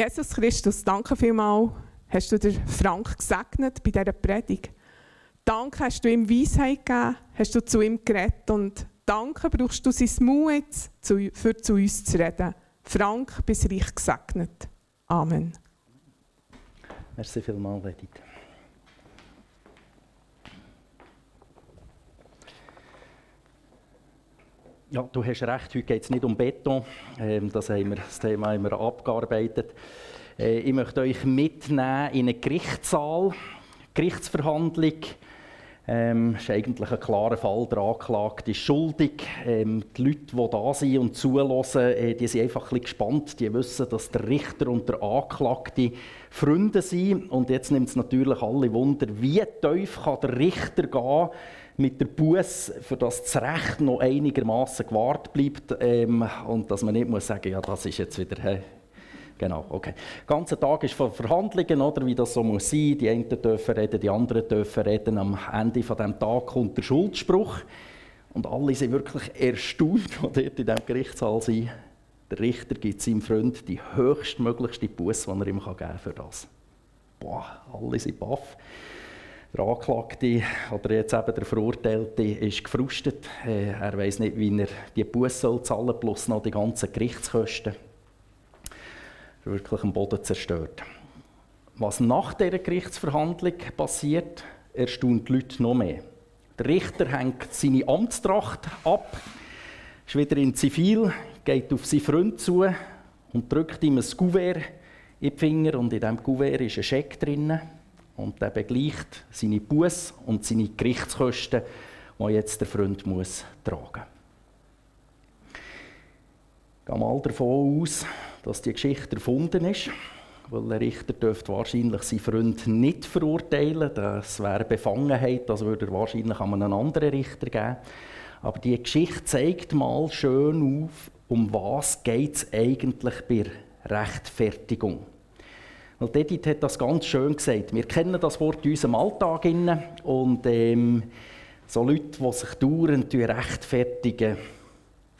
Jesus Christus, danke vielmals, hast du dir Frank gesegnet bei dieser Predigt. Danke hast du ihm Weisheit gegeben, hast du zu ihm geredet und danke brauchst du sein Mut, für zu uns zu reden. Frank, bis reich gesegnet. Amen. Merci vielmals, Edith. Ja, du hast recht, heute geht es nicht um Beton. Ähm, das, haben wir, das Thema haben wir abgearbeitet. Äh, ich möchte euch mitnehmen in einen Gerichtssaal, Gerichtsverhandlung. Ähm, ist eigentlich ein klarer Fall. Der Anklagte ist schuldig. Ähm, die Leute, die da sind und zuhören, äh, die sind einfach ein gespannt. Die wissen, dass der Richter und der Anklagte Freunde sind. Und jetzt nimmt es natürlich alle Wunder, wie tief kann der Richter gehen mit der Buß, für das das Recht noch einigermaßen gewahrt bleibt ähm, und dass man nicht muss sagen, ja, das ist jetzt wieder. Hey. Genau, okay. Der ganze Tag ist von Verhandlungen, oder, wie das so muss sein. Die einen dürfen reden, die anderen dürfen reden. Am Ende von dem Tag kommt der Schuldspruch und alle sind wirklich erstaunt, die dort in diesem Gerichtssaal sind. Der Richter gibt seinem Freund die höchstmöglichste Buß, die er ihm geben kann für das. Boah, alle sind baff. Der Anklagte oder jetzt eben der Verurteilte ist gefrustet. Äh, er weiß nicht, wie er die Buße zahlen soll, plus noch die ganzen Gerichtskosten. Er ist wirklich am Boden zerstört. Was nach dieser Gerichtsverhandlung passiert, erstaunt die Leute noch mehr. Der Richter hängt seine Amtstracht ab, ist wieder in Zivil, geht auf seinen Freund zu und drückt ihm ein Kuvert in die Finger und in diesem Kuvert ist ein Scheck drin. Und der begleicht seine Buß und seine Gerichtskosten, die jetzt der Freund muss tragen muss. Ich gehe mal davon aus, dass die Geschichte erfunden ist, weil der Richter dürfte wahrscheinlich seinen Freund nicht verurteilen. Das wäre Befangenheit, das würde er wahrscheinlich an einen anderen Richter geben. Aber die Geschichte zeigt mal schön auf, um was geht es eigentlich bei Rechtfertigung. Und Edith hat das ganz schön gesagt. Wir kennen das Wort in unserem Alltag und ähm, so Leute, die sich dauernd rechtfertigen,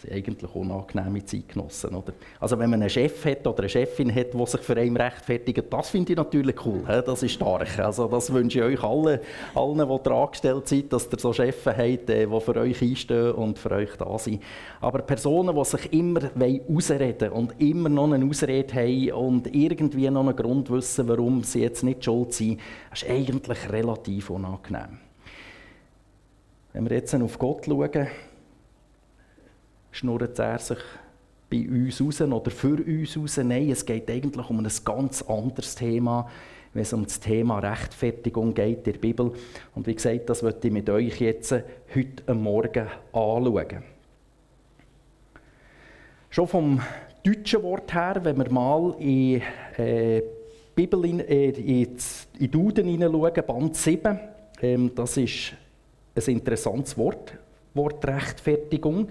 sind eigentlich unangenehme Zeitgenossen. Oder? Also wenn man einen Chef hat oder eine Chefin hat, die sich für einen rechtfertigt, das finde ich natürlich cool, he? das ist stark. Also das wünsche ich euch allen, allen die da angestellt sind, dass ihr so Chefs habt, äh, die für euch einstehen und für euch da sind. Aber Personen, die sich immer ausreden und immer noch eine Ausrede haben und irgendwie noch einen Grund wissen, warum sie jetzt nicht schuld sind, das ist eigentlich relativ unangenehm. Wenn wir jetzt auf Gott schauen, schnurrt er sich bei uns raus oder für uns raus. Nein, es geht eigentlich um ein ganz anderes Thema, wenn es um das Thema Rechtfertigung geht in der Bibel. Und wie gesagt, das möchte ich mit euch jetzt heute Morgen anschauen. Schon vom deutschen Wort her, wenn wir mal in äh, Bibel in, äh, in, in Duden hineinschauen, Band 7, ähm, das ist ein interessantes Wort, Wort Rechtfertigung.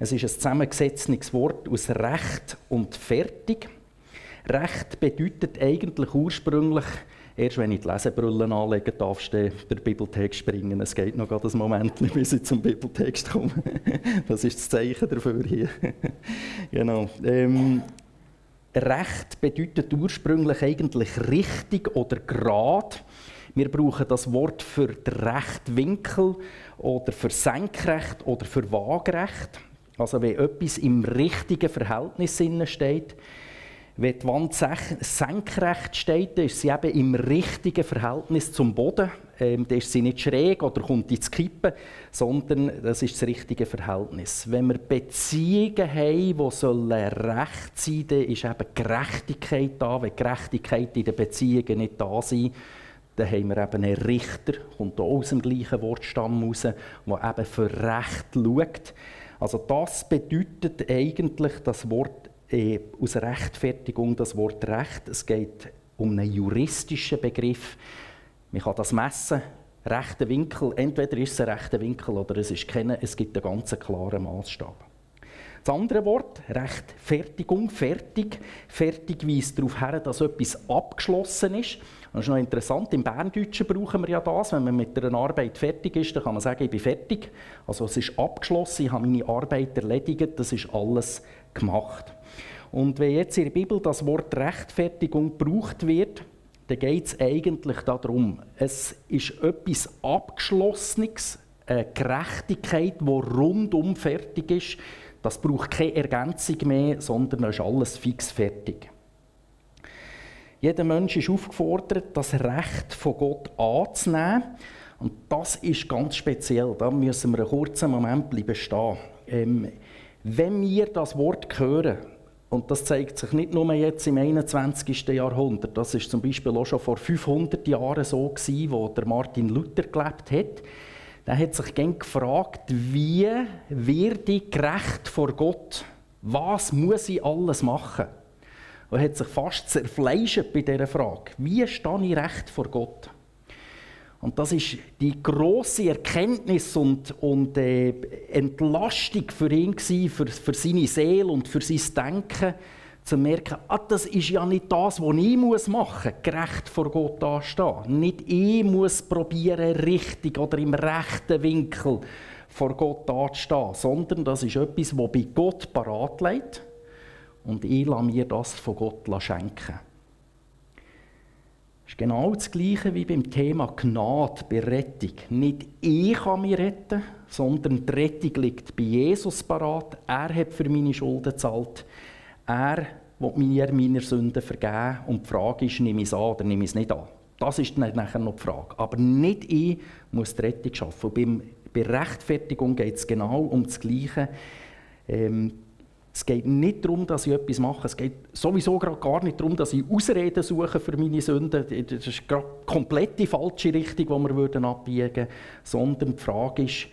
Es ist ein zusammengesetztes Wort aus Recht und Fertig. Recht bedeutet eigentlich ursprünglich, erst wenn ich die Lesebrille anlegen darf, der Bibeltext springen. Es geht noch gerade einen Moment, bis ich zum Bibeltext komme. Das ist das Zeichen dafür hier. genau. Ähm, Recht bedeutet ursprünglich eigentlich richtig oder gerade. Wir brauchen das Wort für den Rechtwinkel oder für Senkrecht oder für Waagerecht. Also wenn etwas im richtigen Verhältnis steht, wenn die Wand senkrecht steht, dann ist sie eben im richtigen Verhältnis zum Boden. Ähm, dann ist sie nicht schräg oder kommt ins Kippen, sondern das ist das richtige Verhältnis. Wenn wir Beziehungen haben, die sollen recht sein dann ist eben Gerechtigkeit da. Wenn Gerechtigkeit in den Beziehungen nicht da ist, dann haben wir eben einen Richter, kommt auch aus dem gleichen Wortstamm raus, der eben für Recht schaut. Also das bedeutet eigentlich das Wort äh, aus Rechtfertigung, das Wort Recht. Es geht um einen juristischen Begriff. Man kann das messen. Rechter Winkel, entweder ist es ein rechter Winkel oder es ist keiner. Es gibt einen ganz klaren Maßstab. Das andere Wort, Rechtfertigung, fertig. Fertig weist darauf her, dass etwas abgeschlossen ist. Das ist noch interessant, im Berndeutschen brauchen wir ja das, wenn man mit einer Arbeit fertig ist, dann kann man sagen, ich bin fertig. Also es ist abgeschlossen, ich habe meine Arbeit erledigt, das ist alles gemacht. Und wenn jetzt in der Bibel das Wort Rechtfertigung gebraucht wird, dann geht es eigentlich darum, es ist etwas Abgeschlossenes, eine Gerechtigkeit, die rundum fertig ist. Das braucht keine Ergänzung mehr, sondern es ist alles fix fertig. Jeder Mensch ist aufgefordert, das Recht von Gott anzunehmen. Und das ist ganz speziell. Da müssen wir einen kurzen Moment bleiben stehen. Ähm, wenn wir das Wort hören, und das zeigt sich nicht nur jetzt im 21. Jahrhundert, das ist zum Beispiel auch schon vor 500 Jahren so gewesen, wo der Martin Luther gelebt hat. Der hat sich gern gefragt, wie werde ich gerecht vor Gott? Was muss ich alles machen? Und hat sich fast zerfleischt bei dieser Frage. Wie stehe ich recht vor Gott? Und das ist die große Erkenntnis und, und äh, Entlastung für ihn gewesen, für, für seine Seele und für sein Denken, zu merken, ah, das ist ja nicht das, was ich muss machen muss, gerecht vor Gott anstehen. Nicht ich muss probieren, richtig oder im rechten Winkel vor Gott anzustehen, sondern das ist etwas, das bei Gott parat liegt und ich lasse mir das von Gott schenken. Das ist genau das Gleiche wie beim Thema Gnade bei Rettung. Nicht ich kann mich retten, sondern die Rettung liegt bei Jesus parat. Er hat für meine Schulden gezahlt. Er will mir meine Sünden vergeben. Und die Frage ist, nehme ich es an oder nehme ich es nicht an? Das ist dann nachher noch die Frage. Aber nicht ich muss die Rettung schaffen. beim, bei Rechtfertigung geht es genau um das Gleiche. Ähm, es geht nicht darum, dass ich etwas mache. Es geht sowieso gar nicht darum, dass ich Ausreden suche für meine Sünden. Das ist gerade komplett die falsche Richtung, die wir abbiegen würden. Sondern die Frage ist,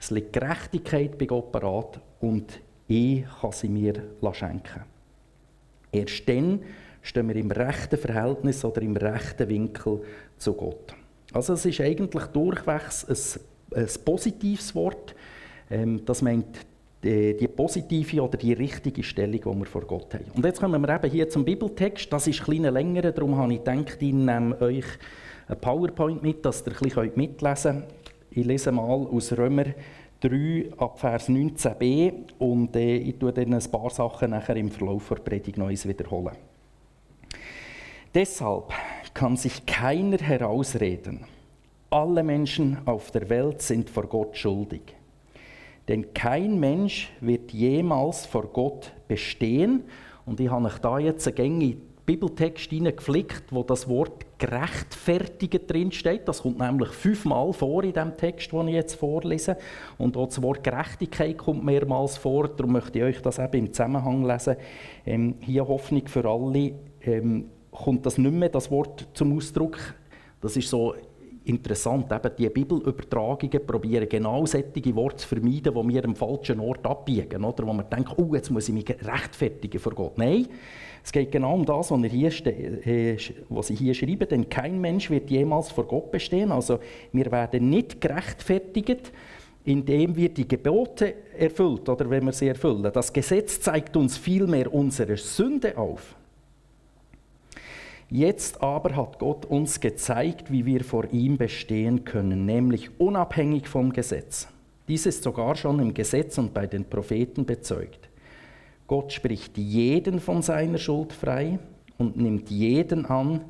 es liegt Gerechtigkeit bei Gott parat und ich kann sie mir schenken. Erst dann stehen wir im rechten Verhältnis oder im rechten Winkel zu Gott. Also es ist eigentlich durchwegs ein, ein positives Wort. Ähm, das meint die, die, positive oder die richtige Stellung, die wir vor Gott haben. Und jetzt kommen wir eben hier zum Bibeltext. Das ist ein länger, darum habe ich gedacht, ich nehme euch ein PowerPoint mit, dass ihr ein bisschen mitlesen könnt. Ich lese mal aus Römer 3 ab Vers 19b und äh, ich tue dann ein paar Sachen nachher im Verlauf der Predigt noch wiederholen. Deshalb kann sich keiner herausreden. Alle Menschen auf der Welt sind vor Gott schuldig. Denn kein Mensch wird jemals vor Gott bestehen. Und ich habe euch da jetzt eine gängige Bibeltext hineingeflickt, wo das Wort gerechtfertigt drinsteht. Das kommt nämlich fünfmal vor in dem Text, den ich jetzt vorlese. Und auch das Wort Gerechtigkeit kommt mehrmals vor. Darum möchte ich euch das eben im Zusammenhang lesen. Ähm, hier Hoffnung für alle. Ähm, kommt das nicht mehr, das Wort zum Ausdruck. Das ist so interessant, eben die Bibelübertragungen probieren genau solche Worte zu vermeiden, die wir am falschen Ort abbiegen, oder? wo man denkt, oh, jetzt muss ich mich rechtfertigen vor Gott. Nein, es geht genau um das, was, hier äh, was Sie hier schreiben, denn kein Mensch wird jemals vor Gott bestehen. Also wir werden nicht gerechtfertigt, indem wir die Gebote erfüllt oder wenn wir sie erfüllen. Das Gesetz zeigt uns vielmehr unsere Sünde auf. Jetzt aber hat Gott uns gezeigt, wie wir vor ihm bestehen können, nämlich unabhängig vom Gesetz. Dies ist sogar schon im Gesetz und bei den Propheten bezeugt. Gott spricht jeden von seiner Schuld frei und nimmt jeden an,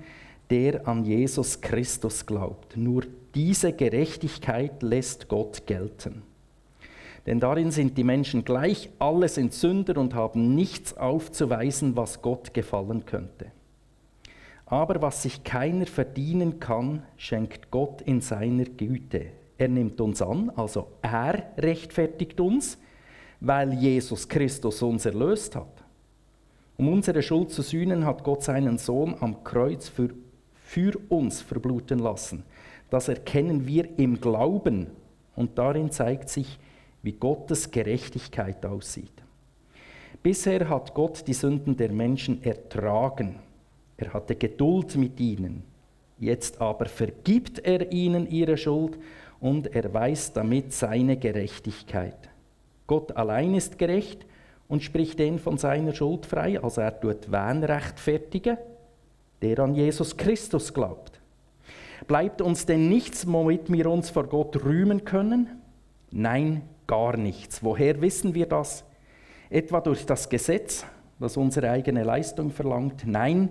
der an Jesus Christus glaubt. Nur diese Gerechtigkeit lässt Gott gelten. Denn darin sind die Menschen gleich, alle sind Sünder und haben nichts aufzuweisen, was Gott gefallen könnte. Aber was sich keiner verdienen kann, schenkt Gott in seiner Güte. Er nimmt uns an, also er rechtfertigt uns, weil Jesus Christus uns erlöst hat. Um unsere Schuld zu sühnen, hat Gott seinen Sohn am Kreuz für, für uns verbluten lassen. Das erkennen wir im Glauben und darin zeigt sich, wie Gottes Gerechtigkeit aussieht. Bisher hat Gott die Sünden der Menschen ertragen er hatte Geduld mit ihnen. Jetzt aber vergibt er ihnen ihre Schuld und erweist damit seine Gerechtigkeit. Gott allein ist gerecht und spricht den von seiner Schuld frei, also er tut wen rechtfertigen? Der an Jesus Christus glaubt. Bleibt uns denn nichts, womit wir uns vor Gott rühmen können? Nein, gar nichts. Woher wissen wir das? Etwa durch das Gesetz? was unsere eigene Leistung verlangt. Nein,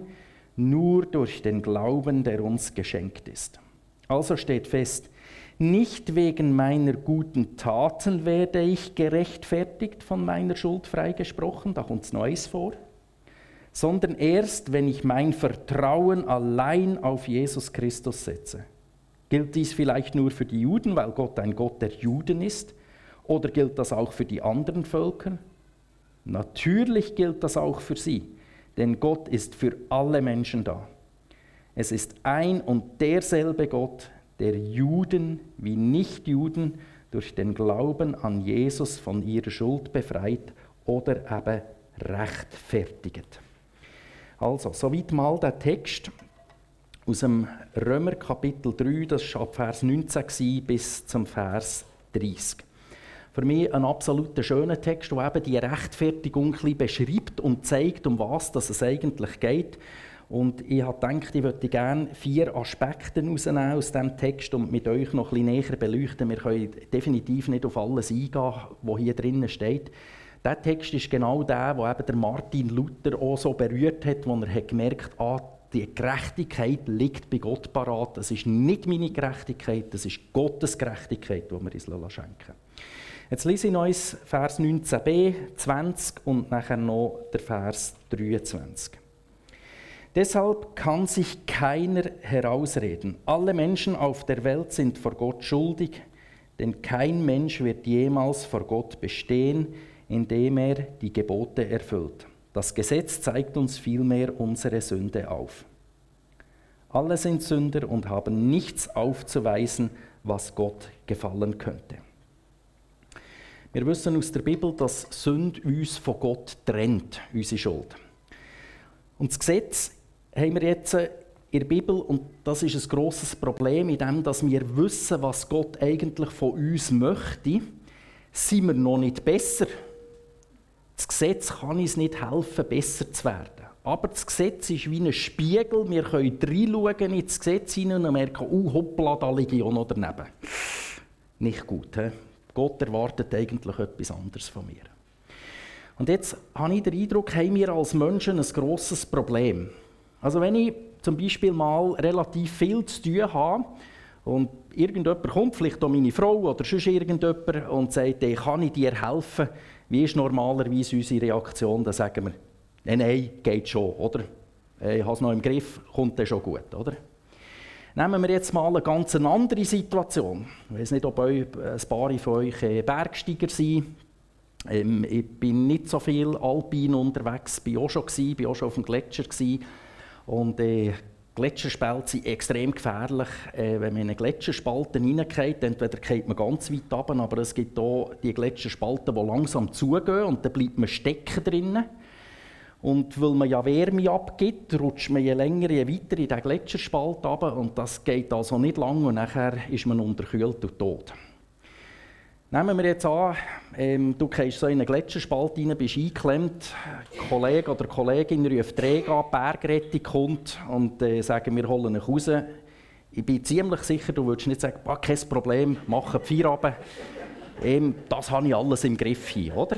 nur durch den Glauben, der uns geschenkt ist. Also steht fest, nicht wegen meiner guten Taten werde ich gerechtfertigt, von meiner Schuld freigesprochen, da kommt es Neues vor, sondern erst, wenn ich mein Vertrauen allein auf Jesus Christus setze. Gilt dies vielleicht nur für die Juden, weil Gott ein Gott der Juden ist? Oder gilt das auch für die anderen Völker? Natürlich gilt das auch für sie, denn Gott ist für alle Menschen da. Es ist ein und derselbe Gott, der Juden wie Nichtjuden durch den Glauben an Jesus von ihrer Schuld befreit oder eben rechtfertigt. Also, soweit mal der Text aus dem Römer Kapitel 3, das war ab Vers 19 bis zum Vers 30. Für mich ein absolut schöner Text, der eben die Rechtfertigung ein beschreibt und zeigt, um was es eigentlich geht. Und ich habe gedacht, ich würde gerne vier Aspekte herausnehmen aus diesem Text und mit euch noch ein näher beleuchten. Wir können definitiv nicht auf alles eingehen, was hier drinnen steht. Der Text ist genau der, wo eben der Martin Luther auch so berührt hat, wo er hat gemerkt hat, ah, die Gerechtigkeit liegt bei Gott parat. Das ist nicht meine Gerechtigkeit, das ist Gottes Gerechtigkeit, die wir uns schenken Jetzt lese ich uns Vers 19b, 20 und nachher noch der Vers 23. Deshalb kann sich keiner herausreden. Alle Menschen auf der Welt sind vor Gott schuldig, denn kein Mensch wird jemals vor Gott bestehen, indem er die Gebote erfüllt. Das Gesetz zeigt uns vielmehr unsere Sünde auf. Alle sind Sünder und haben nichts aufzuweisen, was Gott gefallen könnte. Wir wissen aus der Bibel, dass Sünde uns von Gott trennt, unsere Schuld. Und das Gesetz haben wir jetzt in der Bibel, und das ist ein grosses Problem, in dem, dass wir wissen, was Gott eigentlich von uns möchte, sind wir noch nicht besser. Das Gesetz kann uns nicht helfen, besser zu werden. Aber das Gesetz ist wie ein Spiegel. Wir können reinschauen ins Gesetz hinein und merken, oh, hoppla, da liege ich auch noch daneben. Nicht gut. He? Gott erwartet eigentlich etwas anderes von mir. Und jetzt habe ich den Eindruck, haben wir als Menschen ein grosses Problem. Also wenn ich zum Beispiel mal relativ viel zu tun habe und irgendjemand kommt, vielleicht auch meine Frau oder sonst irgendjemand und sagt, hey, kann ich dir helfen, wie ist normalerweise unsere Reaktion? Dann sagen wir, nein, nein, geht schon, oder? Ich habe es noch im Griff, kommt dann schon gut, oder? Nehmen wir jetzt mal eine ganz andere Situation. Ich weiß nicht, ob ein paar von euch äh, Bergsteiger sind. Ähm, ich bin nicht so viel alpin unterwegs, bin auch schon gewesen, bin auch schon auf dem Gletscher gewesen. Und äh, Gletscherspalten sind extrem gefährlich, äh, wenn man in eine Gletscherspalte hineingeht. Entweder geht man ganz weit runter, aber es gibt auch die Gletscherspalten, die langsam zugehen und dann bleibt man stecken drinnen. Und weil man ja Wärme abgibt, rutscht man je länger, je weiter in den Gletscherspalt ab und das geht also nicht lang und nachher ist man unterkühlt und tot. Nehmen wir jetzt an, ähm, du gehst so in einen Gletscherspalt rein, bist eingeklemmt, ein Kollege oder Kollegin ruft Träger an, Bergrettung kommt und äh, sagen, wir holen dich raus. Ich bin ziemlich sicher, du würdest nicht sagen, ah, kein Problem, mach einen Feierabend. Ähm, das habe ich alles im Griff hier, oder?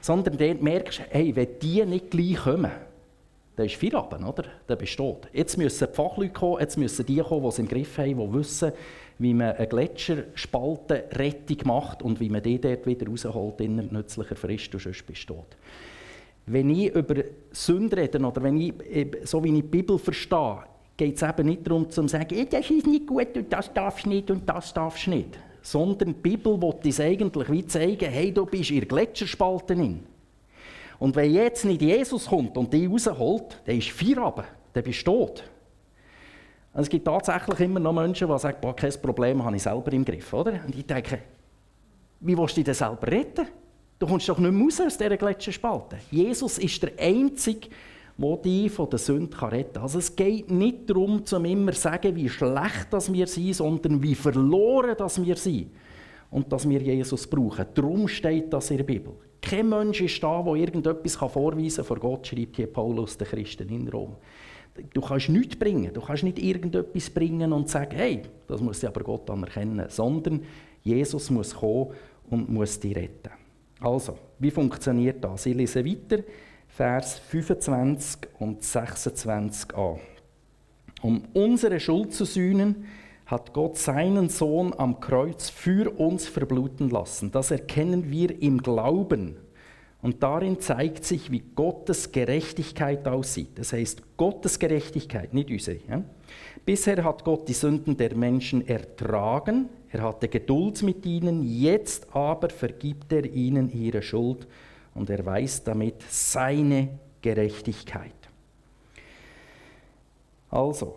Sondern dann merkst du, hey, wenn die nicht gleich kommen, dann ist Feierabend, oder? Dann bist du tot. Jetzt müssen die Fachleute kommen, jetzt müssen die kommen, die es im Griff haben, die wissen, wie man eine Gletscherspaltenrettung macht und wie man die dort wieder rausholt in nützlicher Frist und sonst bist du tot. Wenn ich über Sünde rede oder wenn ich, so wie ich die Bibel verstehe, geht es eben nicht darum zu sagen, das ist nicht gut und das darfst du nicht und das darfst du nicht. Sondern die Bibel will uns eigentlich wie zeigen, hey, du bist in Gletscherspalte drin. Und wenn jetzt nicht Jesus kommt und dich rausholt, dann ist Feierabend, dann bist du tot. Und es gibt tatsächlich immer noch Menschen, die sagen, kein Problem, habe ich selber im Griff. Oder? Und ich denke, wie willst du dich denn selber retten? Du kommst doch nicht mehr raus aus dieser Gletscherspalte. Jesus ist der Einzige, der dich von der Sünde retten kann. Also es geht nicht darum, zu immer zu sagen, wie schlecht dass wir sind, sondern wie verloren dass wir sind. Und dass wir Jesus brauchen. Darum steht das in der Bibel. Kein Mensch ist da, der irgendetwas vorweisen kann vor Gott, schreibt hier Paulus, der Christen in Rom. Du kannst nichts bringen, du kannst nicht irgendetwas bringen und sagen, hey, das muss aber Gott anerkennen, sondern Jesus muss kommen und muss dich retten. Also, wie funktioniert das? Ich lese weiter. Vers 25 und 26 an. Um unsere Schuld zu sühnen, hat Gott seinen Sohn am Kreuz für uns verbluten lassen. Das erkennen wir im Glauben. Und darin zeigt sich, wie Gottes Gerechtigkeit aussieht. Das heißt, Gottes Gerechtigkeit, nicht unsere. Bisher hat Gott die Sünden der Menschen ertragen, er hatte Geduld mit ihnen, jetzt aber vergibt er ihnen ihre Schuld und erweist damit seine Gerechtigkeit. Also,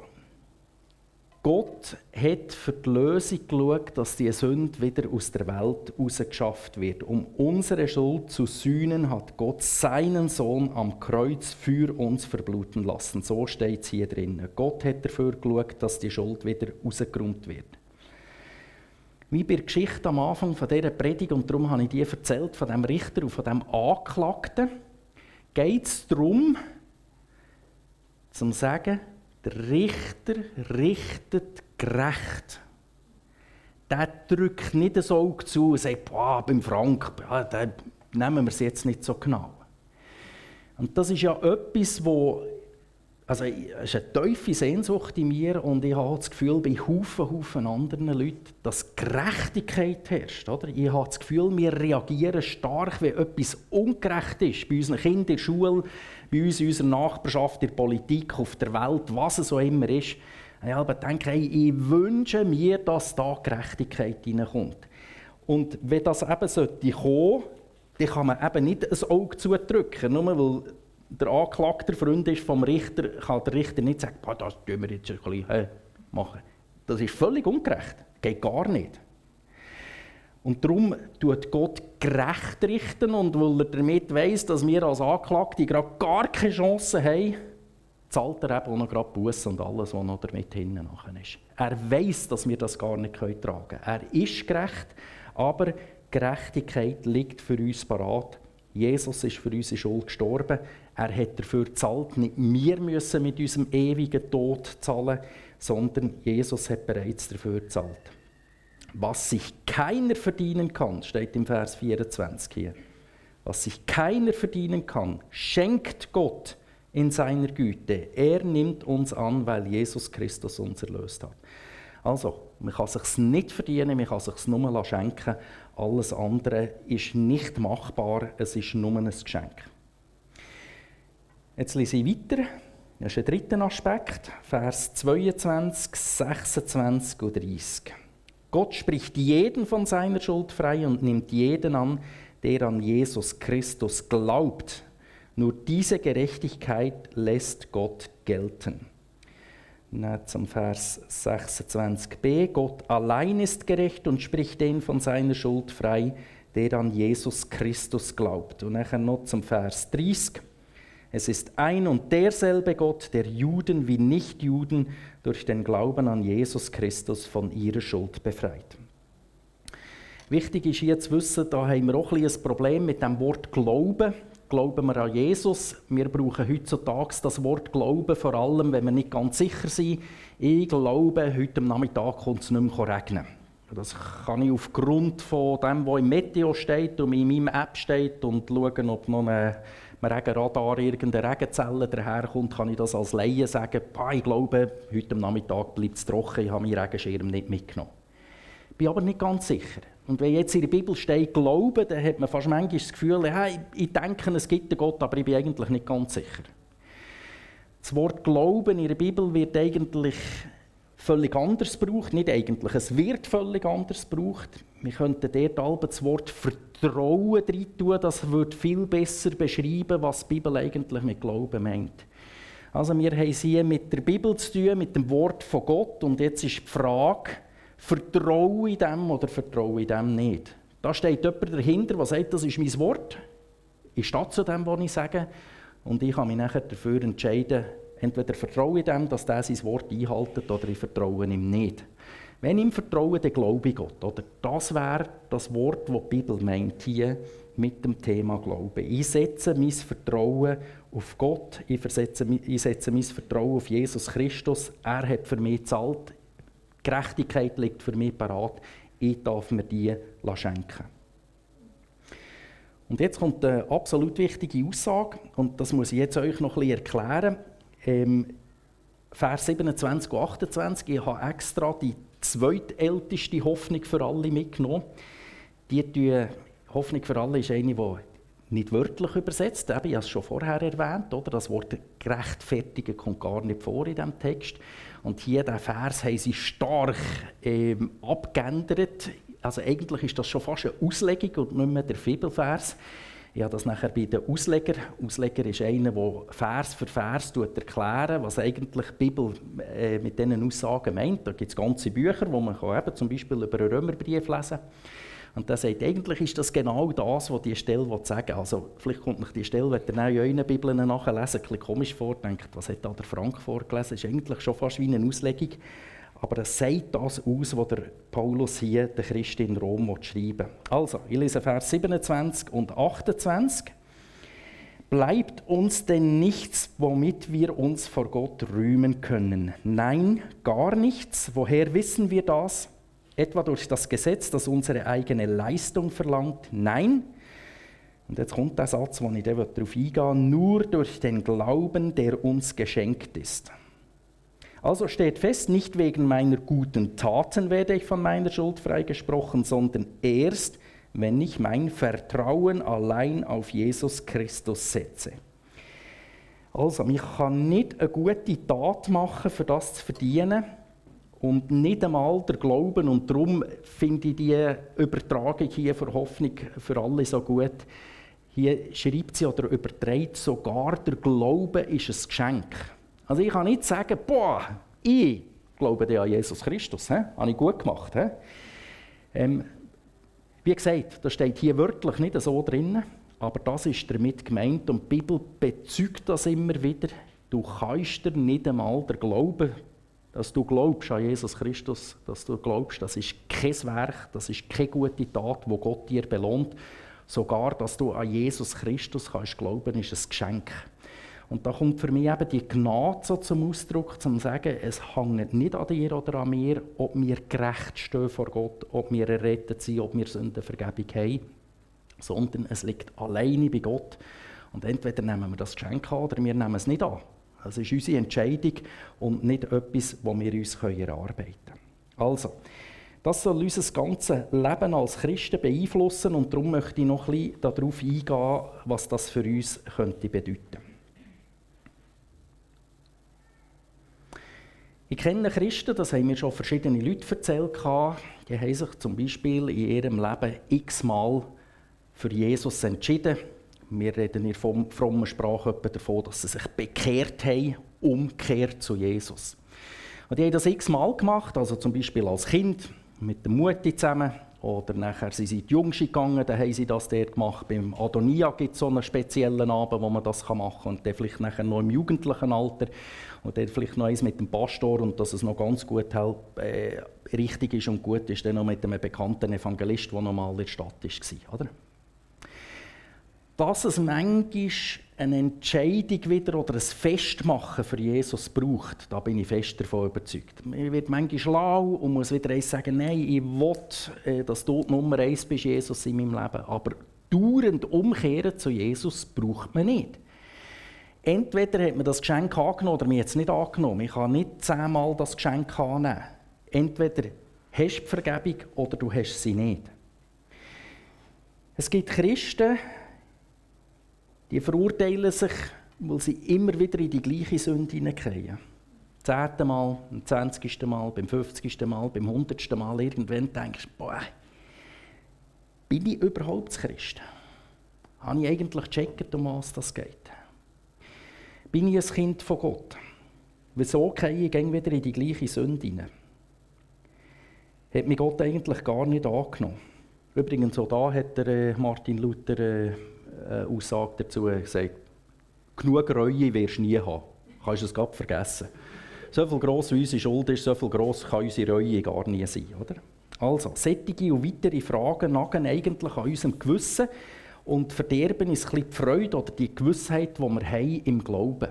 Gott hat für die Lösung geschaut, dass die Sünde wieder aus der Welt rausgeschafft wird. Um unsere Schuld zu sühnen, hat Gott seinen Sohn am Kreuz für uns verbluten lassen. So steht es hier drin. Gott hat dafür geschaut, dass die Schuld wieder rausgeräumt wird. Wie bei der Geschichte am Anfang von dieser Predigt, und darum habe ich die erzählt, von dem Richter und von dem Anklagten, geht es darum, zu sagen, der Richter richtet gerecht. Der drückt nicht das Auge zu und sagt, boah, beim Frank, ja, nehmen wir es jetzt nicht so genau. Und das ist ja etwas, wo also es ist eine tiefe Sehnsucht in mir und ich habe das Gefühl, bei Haufen, Haufen anderen Leuten, dass Gerechtigkeit herrscht. Oder? Ich habe das Gefühl, wir reagieren stark, wenn etwas ungerecht ist. Bei unseren Kindern in der Schule, bei uns in unserer Nachbarschaft, in der Politik, auf der Welt, was es so immer ist. Ich denke, hey, ich wünsche mir, dass da Gerechtigkeit hineinkommt. Und wenn das eben sollte kommen, dann kann man eben nicht ein Auge zudrücken, nur weil der Anklagte Freund ist vom Richter, kann der Richter nicht sagen, das tun wir jetzt ein bisschen machen. Das ist völlig ungerecht. Geht gar nicht. Und darum tut Gott gerecht richten und weil er damit weiss, dass wir als Anklagte gerade gar keine Chance haben, zahlt er eben auch noch gerade Busse und alles, was noch damit hinten ist. Er weiß, dass wir das gar nicht tragen können. Er ist gerecht, aber Gerechtigkeit liegt für uns parat. Jesus ist für unsere Schuld gestorben. Er hat dafür gezahlt. Nicht wir müssen mit unserem ewigen Tod zahlen, sondern Jesus hat bereits dafür gezahlt. Was sich keiner verdienen kann, steht im Vers 24 hier. Was sich keiner verdienen kann, schenkt Gott in seiner Güte. Er nimmt uns an, weil Jesus Christus uns erlöst hat. Also, man kann es sich nicht verdienen, man kann es sich nur schenken. Alles andere ist nicht machbar, es ist nur ein Geschenk. Jetzt lese ich weiter. Das ist ein dritter Aspekt, Vers 22, 26 und 30. Gott spricht jeden von seiner Schuld frei und nimmt jeden an, der an Jesus Christus glaubt. Nur diese Gerechtigkeit lässt Gott gelten. Dann zum Vers 26b. Gott allein ist gerecht und spricht den von seiner Schuld frei, der an Jesus Christus glaubt. Und nachher noch zum Vers 30. Es ist ein und derselbe Gott, der Juden wie Nichtjuden durch den Glauben an Jesus Christus von ihrer Schuld befreit. Wichtig ist hier zu wissen, da haben wir auch ein, ein Problem mit dem Wort Glauben. Glauben wir an Jesus? Wir brauchen heutzutage das Wort Glauben, vor allem, wenn wir nicht ganz sicher sind. Ich glaube, heute Nachmittag kommt es nicht mehr regnen. Das kann ich aufgrund von dem, was im Meteo steht und in meinem App steht und schauen, ob noch eine einem Regenradar irgendeine Regenzelle daherkommt, kann ich das als Laie sagen, ich glaube, heute Nachmittag bleibt es trocken, ich habe meinen Regenschirm nicht mitgenommen. Ich bin aber nicht ganz sicher. Und wenn jetzt in der Bibel steht Glauben, dann hat man fast manchmal das Gefühl, ja, ich denke, es gibt einen Gott, aber ich bin eigentlich nicht ganz sicher. Das Wort Glauben in der Bibel wird eigentlich völlig anders gebraucht. Nicht eigentlich, es wird völlig anders gebraucht. Wir könnten dort das Wort Vertrauen rein tun, das würde viel besser beschreiben, was die Bibel eigentlich mit Glauben meint. Also wir haben es hier mit der Bibel zu tun, mit dem Wort von Gott und jetzt ist die Frage, vertraue ich dem oder vertraue ich dem nicht? Da steht jemand dahinter, der sagt, das ist mein Wort. Ich stehe zu dem, was ich sage und ich kann mich nachher dafür entscheiden, Entweder vertraue ich dem, dass er sein Wort einhält, oder ich vertraue ihm nicht. Wenn ich ihm vertraue, dann glaube ich Gott. Oder? Das wäre das Wort, das die Bibel meint hier mit dem Thema Glauben. Ich setze mein Vertrauen auf Gott, ich, versetze, ich setze mein Vertrauen auf Jesus Christus. Er hat für mich gezahlt. Gerechtigkeit liegt für mich parat. Ich darf mir die schenken. Und jetzt kommt eine absolut wichtige Aussage, und das muss ich jetzt euch noch ein bisschen erklären. Ähm, Vers 27 und 28, ich habe extra die zweitälteste Hoffnung für alle mitgenommen. Die, Hoffnung für alle ist eine, die nicht wörtlich übersetzt, ich habe es schon vorher erwähnt, oder? das Wort gerechtfertigen kommt gar nicht vor in diesem Text. Und hier, der Vers, haben sie stark ähm, abgeändert. Also eigentlich ist das schon fast eine Auslegung und nicht mehr der Fibelvers. Ich habe das nachher bei den Ausleger. Ausleger ist einer, der Vers für Vers erklärt, was eigentlich die Bibel äh, mit diesen Aussagen meint. Da gibt es ganze Bücher, wo man kann eben zum Beispiel über einen Römerbrief lesen kann. Und er sagt, eigentlich ist das genau das, was die Stelle sagen will. Also vielleicht kommt euch die Stelle, wenn ihr in euren Bibeln nachlesen, ein bisschen komisch vor, denkt, was hat da der Frank vorgelesen? Das ist eigentlich schon fast wie eine Auslegung. Aber es sagt das aus, was der Paulus hier der Christ in Rom schreiben will. Also, ich lese Vers 27 und 28. Bleibt uns denn nichts, womit wir uns vor Gott rühmen können? Nein, gar nichts. Woher wissen wir das? Etwa durch das Gesetz, das unsere eigene Leistung verlangt? Nein. Und jetzt kommt der Satz, wo ich darauf eingehen nur durch den Glauben, der uns geschenkt ist. Also steht fest, nicht wegen meiner guten Taten werde ich von meiner Schuld freigesprochen, sondern erst, wenn ich mein Vertrauen allein auf Jesus Christus setze. Also, ich kann nicht eine gute Tat machen, für das zu verdienen und nicht einmal der Glauben. Und darum finde ich die Übertragung hier für Hoffnung für alle so gut. Hier schreibt sie oder überträgt sogar, der Glaube ist ein Geschenk. Also ich kann nicht sagen, boah, ich glaube an Jesus Christus. He? Habe ich gut gemacht. Ähm, wie gesagt, das steht hier wörtlich nicht so drin, aber das ist damit gemeint und die Bibel bezeugt das immer wieder. Du kannst dir nicht einmal der Glaube, dass du glaubst an Jesus Christus, dass du glaubst, das ist kein Werk, das ist keine gute Tat, wo Gott dir belohnt. Sogar, dass du an Jesus Christus kannst glauben, ist ein Geschenk. Und da kommt für mich eben die Gnade so zum Ausdruck, um zu sagen, es hängt nicht an dir oder an mir, ob wir gerecht stehen vor Gott, ob wir errettet sind, ob wir Sündenvergebung haben, sondern es liegt alleine bei Gott. Und entweder nehmen wir das Geschenk an oder wir nehmen es nicht an. Das ist unsere Entscheidung und nicht etwas, das wir uns erarbeiten können. Also, das soll unser ganzes Leben als Christen beeinflussen und darum möchte ich noch ein bisschen darauf eingehen, was das für uns könnte bedeuten könnte. Ich kenne Christen, das haben mir schon verschiedene Leute erzählt, die haben sich zum Beispiel in ihrem Leben x-mal für Jesus entschieden. Wir reden in frommer Sprache davon, dass sie sich bekehrt haben, umgekehrt zu Jesus. Und die haben das x-mal gemacht, also zum Beispiel als Kind mit der Mutti zusammen oder nachher sind sie in die Jungschi gegangen, dann haben sie das dort gemacht. Beim Adonia gibt es so einen speziellen Abend, wo man das machen kann. Und dann vielleicht nachher noch im jugendlichen Alter. Und dann vielleicht noch eins mit dem Pastor und dass es noch ganz gut äh, richtig ist und gut ist, dann noch mit einem bekannten Evangelist, der noch mal in der Stadt war. Oder? Dass es manchmal eine Entscheidung wieder oder ein Festmachen für Jesus braucht, da bin ich fest davon überzeugt. Man wird manchmal schlau und muss wieder eins sagen, nein, ich will, äh, dass du Nummer eins bist, Jesus, in meinem Leben. Aber dauernd umkehren zu Jesus braucht man nicht. Entweder hat man das Geschenk angenommen oder man hat es nicht angenommen. Ich kann nicht zehnmal das Geschenk annehmen. Entweder hast du die Vergebung oder du hast sie nicht. Es gibt Christen, die verurteilen sich, weil sie immer wieder in die gleiche Sünde hineinkommen. Zehnte Mal, beim zwanzigsten Mal, beim fünfzigsten Mal, beim hundertsten Mal, irgendwann denkst du, boah, bin ich überhaupt Christ? Habe ich eigentlich gecheckt, um was das geht? Bin ich ein Kind von Gott? Wieso gehe ich wieder in die gleiche Sünde hinein? Hat mich Gott eigentlich gar nicht angenommen. Übrigens, auch da hat äh, Martin Luther äh, Aussage dazu gesagt, genug Reue wirst du nie haben. Kannst du es gerade vergessen. So viel gross wie unsere Schuld ist, so viel gross kann unsere Reue gar nie sein. Oder? Also, sättige und weitere Fragen nagen eigentlich an unserem Gewissen und verderben uns ein die Freude oder die Gewissheit, die wir haben im Glauben.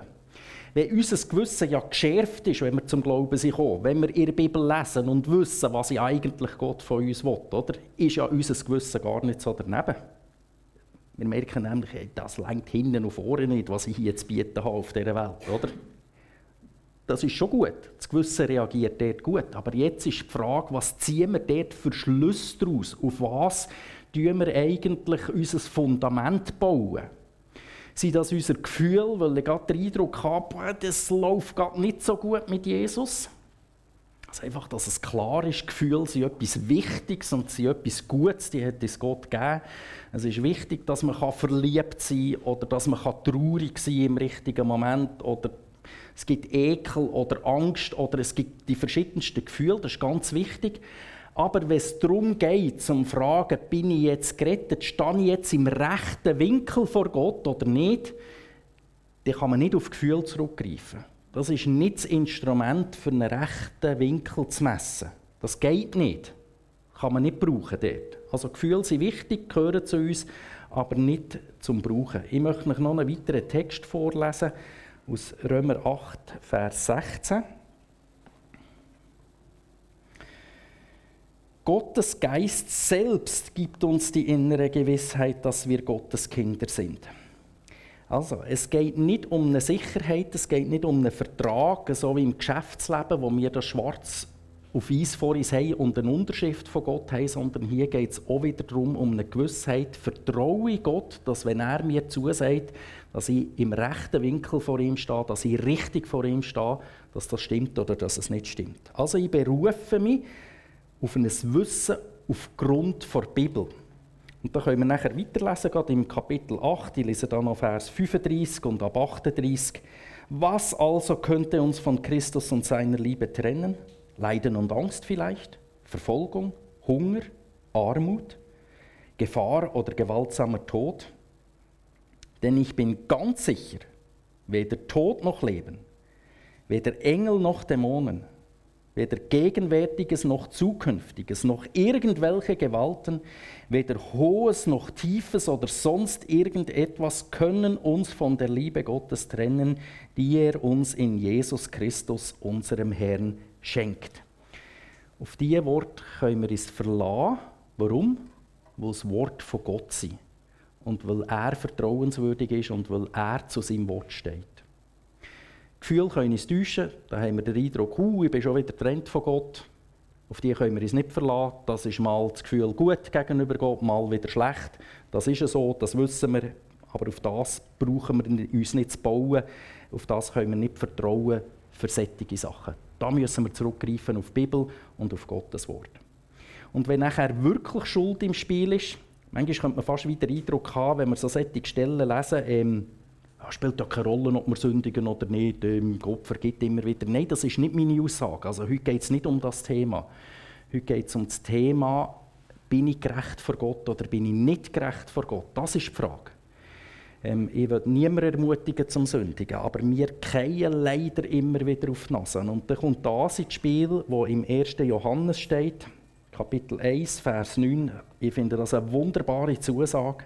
Wenn unser Gewissen ja geschärft ist, wenn wir zum Glauben sind wenn wir der Bibel lesen und wissen, was eigentlich Gott von uns will, oder, ist ja unser Gewissen gar nicht so daneben. Wir merken nämlich, das lenkt hinten und vorne nicht, was ich hier zu bieten habe auf dieser Welt, oder? Das ist schon gut. Das Gewissen reagiert dort gut. Aber jetzt ist die Frage, was ziehen wir dort für Schlüsse daraus? Auf was tun wir eigentlich unser Fundament bauen? Sind das unser Gefühl, weil ich gerade den Eindruck habe, das läuft gerade nicht so gut mit Jesus? Also einfach, dass es klar ist, Gefühle sind etwas Wichtiges und sind etwas Gutes, die hat es Gott gegeben. Es ist wichtig, dass man verliebt sein kann oder dass man traurig sein kann im richtigen Moment oder es gibt Ekel oder Angst oder es gibt die verschiedensten Gefühle, das ist ganz wichtig. Aber wenn es darum geht, zum Fragen, bin ich jetzt gerettet, stehe ich jetzt im rechten Winkel vor Gott oder nicht, dann kann man nicht auf Gefühl zurückgreifen. Das ist nicht das Instrument für einen rechten Winkel zu messen. Das geht nicht. Kann man nicht brauchen dort. Also Gefühle sind wichtig, gehören zu uns, aber nicht zum Brauchen. Ich möchte euch noch einen weiteren Text vorlesen aus Römer 8, Vers 16. Gottes Geist selbst gibt uns die innere Gewissheit, dass wir Gottes Kinder sind. Also, es geht nicht um eine Sicherheit, es geht nicht um einen Vertrag, so wie im Geschäftsleben, wo wir das schwarz auf Eis vor uns haben und eine Unterschrift von Gott haben, sondern hier geht es auch wieder darum, um eine Gewissheit, vertraue Gott, dass wenn er mir zusagt, dass ich im rechten Winkel vor ihm stehe, dass ich richtig vor ihm stehe, dass das stimmt oder dass es nicht stimmt. Also ich berufe mich auf ein Wissen aufgrund der Bibel. Und da können wir nachher weiterlesen, gerade im Kapitel 8, ich lese dann noch Vers 35 und ab 38. Was also könnte uns von Christus und seiner Liebe trennen? Leiden und Angst vielleicht, Verfolgung, Hunger, Armut, Gefahr oder gewaltsamer Tod. Denn ich bin ganz sicher, weder Tod noch Leben, weder Engel noch Dämonen, weder Gegenwärtiges noch Zukünftiges, noch irgendwelche Gewalten, weder Hohes noch Tiefes oder sonst irgendetwas können uns von der Liebe Gottes trennen, die er uns in Jesus Christus, unserem Herrn, schenkt. Auf diese Wort können wir uns verlassen. Warum? Weil es Wort von Gott sind. Und weil er vertrauenswürdig ist und weil er zu seinem Wort steht. Gefühle können uns täuschen. Da haben wir den Eindruck, uh, ich bin schon wieder getrennt von Gott. Auf die können wir uns nicht verlassen. Das ist mal das Gefühl gut gegenüber Gott, mal wieder schlecht. Das ist so, das wissen wir. Aber auf das brauchen wir uns nicht zu bauen. Auf das können wir nicht vertrauen für solche Sachen. Da müssen wir zurückgreifen auf die Bibel und auf Gottes Wort. Und wenn nachher wirklich Schuld im Spiel ist, manchmal könnte man fast wieder Eindruck haben, wenn wir so solche Stellen lesen, ähm, spielt ja keine Rolle, ob wir sündigen oder nicht, ähm, Gott vergibt immer wieder. Nein, das ist nicht meine Aussage. Also heute geht es nicht um das Thema. Heute geht es um das Thema, bin ich gerecht vor Gott oder bin ich nicht gerecht vor Gott? Das ist die Frage. Ähm, ich will niemanden ermutigen zum Sündigen, aber wir fallen leider immer wieder auf die Nase. Und dann kommt das ins Spiel, wo im 1. Johannes steht, Kapitel 1, Vers 9. Ich finde das eine wunderbare Zusage.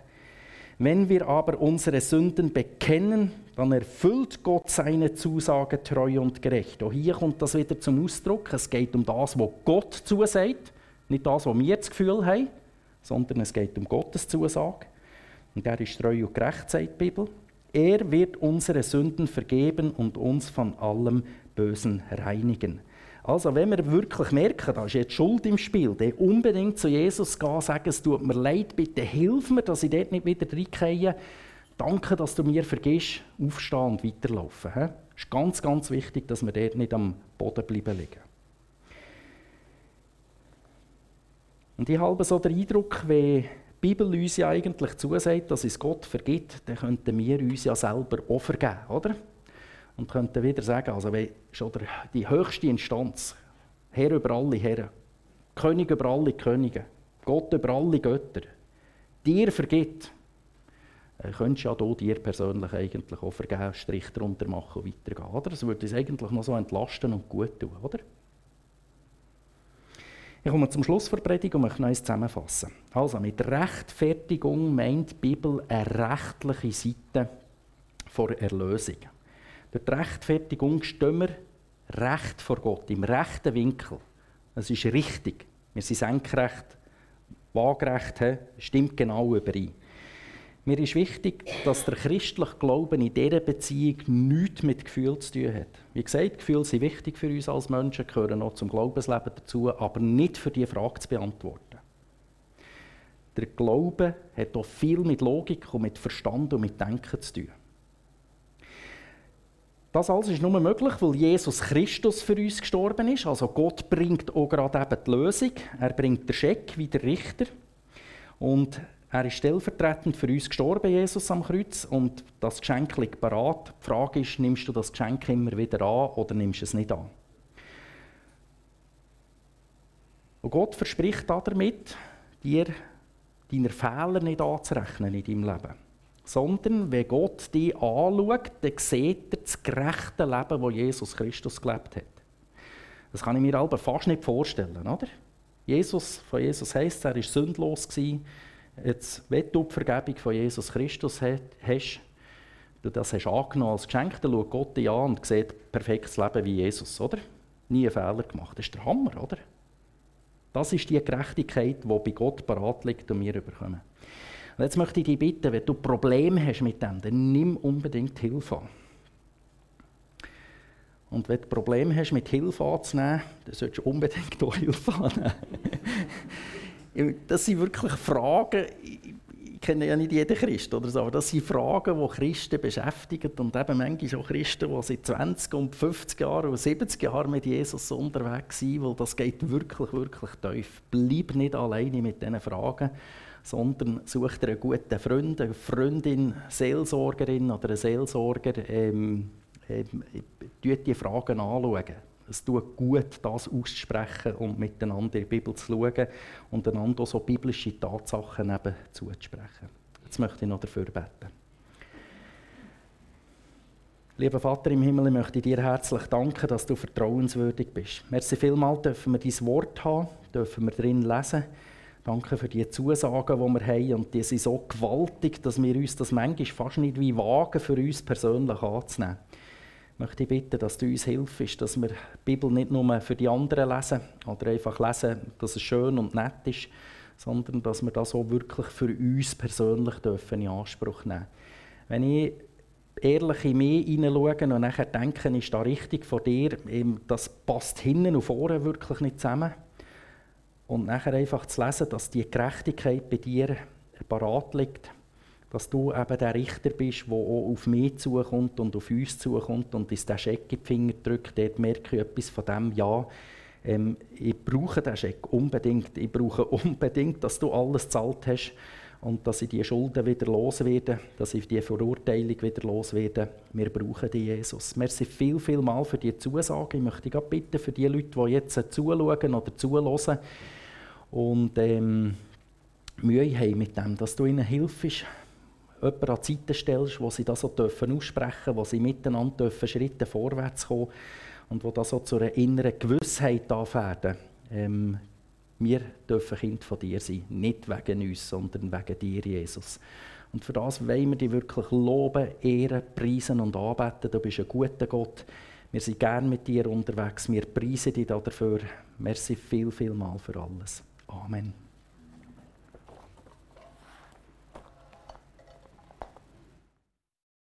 Wenn wir aber unsere Sünden bekennen, dann erfüllt Gott seine Zusage treu und gerecht. Auch hier kommt das wieder zum Ausdruck. Es geht um das, was Gott zusagt, nicht das, was wir das Gefühl haben, sondern es geht um Gottes Zusage. Und er ist treu und gerecht, sagt die Bibel. Er wird unsere Sünden vergeben und uns von allem Bösen reinigen. Also, wenn wir wirklich merken, da ist jetzt Schuld im Spiel, dann unbedingt zu Jesus gehen, sagen, es tut mir leid, bitte hilf mir, dass ich dort nicht wieder reingehe. Danke, dass du mir vergisst, aufstehen und weiterlaufen. Es ist ganz, ganz wichtig, dass wir dort nicht am Boden bleiben liegen. Und ich habe so den Eindruck, wenn Bibel uns ja eigentlich zusagt, dass es Gott vergibt, dann könnten wir uns ja selber auch vergeben, oder? Und könnten wieder sagen, also wenn schon die höchste Instanz, Herr über alle Herren, König über alle Könige, Gott über alle Götter, dir vergibt, äh, könntest ja du dir persönlich eigentlich auch vergeben, Strich darunter machen und weitergehen. Oder? Das würde uns eigentlich noch so entlasten und gut tun, oder? Ich komme zum Schluss der Predigt und möchte noch zusammenfassen. Also, mit Rechtfertigung meint die Bibel eine rechtliche Seite vor Erlösung. Durch die Rechtfertigung stehen wir recht vor Gott, im rechten Winkel. Das ist richtig. Wir sind senkrecht, waagerecht, stimmt genau überein. Mir ist wichtig, dass der christliche Glauben in dieser Beziehung nichts mit Gefühl zu tun hat. Wie gesagt, Gefühle sind wichtig für uns als Menschen, gehören auch zum Glaubensleben dazu, aber nicht für diese Frage zu beantworten. Der Glaube hat auch viel mit Logik und mit Verstand und mit Denken zu tun. Das alles ist nur möglich, weil Jesus Christus für uns gestorben ist. Also Gott bringt auch gerade eben die Lösung. Er bringt den Scheck wie der Richter. Und er ist stellvertretend für uns gestorben, Jesus am Kreuz, und das Geschenk liegt parat. Die Frage ist, nimmst du das Geschenk immer wieder an oder nimmst du es nicht an? Und Gott verspricht damit, dir deine Fehler nicht anzurechnen in deinem Leben. Sondern, wenn Gott dich anschaut, dann sieht er das gerechte Leben, das Jesus Christus gelebt hat. Das kann ich mir aber fast nicht vorstellen, oder? Jesus, von Jesus heisst, er war sündlos. Gewesen jetzt, wenn du die Vergebung von Jesus Christus hast, du das hast angenommen als Geschenk, dann schaut Gott dich an und sieht perfektes Leben wie Jesus, oder? Nie einen Fehler gemacht. Das ist der Hammer, oder? Das ist die Gerechtigkeit, die bei Gott parat liegt und wir bekommen. Und jetzt möchte ich dich bitten, wenn du Probleme hast mit dem, dann nimm unbedingt Hilfe an. Und wenn du Probleme hast, mit Hilfe anzunehmen, dann solltest du unbedingt auch Hilfe annehmen. Das sind wirklich Fragen, kenne ja nicht jeden Christ, oder so, aber das sind Fragen, die Christen beschäftigen und eben manchmal auch Christen, die seit 20 und 50 Jahren und 70 Jahren mit Jesus unterwegs sind, weil das geht wirklich, wirklich tief. Bleib nicht alleine mit diesen Fragen, sondern such dir einen guten Freund, eine Freundin, Seelsorgerin oder einen Seelsorger, ähm, ähm, die Fragen anschauen. Es tut gut, das auszusprechen und miteinander in die Bibel zu schauen und einander auch so biblische Tatsachen eben zuzusprechen. Jetzt möchte ich noch dafür beten. Lieber Vater im Himmel, ich möchte dir herzlich danken, dass du vertrauenswürdig bist. Merci vielmals dürfen wir dein Wort haben, dürfen wir drin lesen. Danke für die Zusagen, die wir haben. Und die sind so gewaltig, dass wir uns das manchmal fast nicht wie wagen, für uns persönlich anzunehmen möchte ich bitten, dass du uns hilfst, dass wir die Bibel nicht nur für die anderen lesen oder einfach lesen, dass es schön und nett ist, sondern dass wir das auch wirklich für uns persönlich dürfen in Anspruch nehmen Wenn ich ehrlich in mich hineinschaue und nachher denke, ist da richtig von dir, das passt hinten und vorne wirklich nicht zusammen. Und nachher einfach zu lesen, dass die Gerechtigkeit bei dir parat liegt, dass du eben der Richter bist, der auch auf mich zukommt und auf uns zukommt und uns den Scheck in die Finger drückt. Dort merke ich etwas von dem, ja, ähm, ich brauche diesen Scheck unbedingt. Ich brauche unbedingt, dass du alles gezahlt hast und dass ich die Schulden wieder loswerde, dass ich die Verurteilung wieder loswerde. Wir brauchen die Jesus. Merci viel, viel mal für die Zusage. Ich möchte dich bitten für die Leute, die jetzt zuschauen oder zuhören und ähm, Mühe haben mit dem, dass du ihnen hilfst, jemanden an die Seite stellst, wo sie das so aussprechen dürfen, wo sie miteinander dürfen Schritte vorwärts kommen und wo das so zu einer inneren Gewissheit werden. Ähm, wir dürfen Kind von dir sein, nicht wegen uns, sondern wegen dir, Jesus. Und für das wollen wir dich wirklich loben, ehren, preisen und anbeten. Du bist ein guter Gott. Wir sind gerne mit dir unterwegs. Wir preisen dich dafür. Merci viel, viel mal für alles. Amen.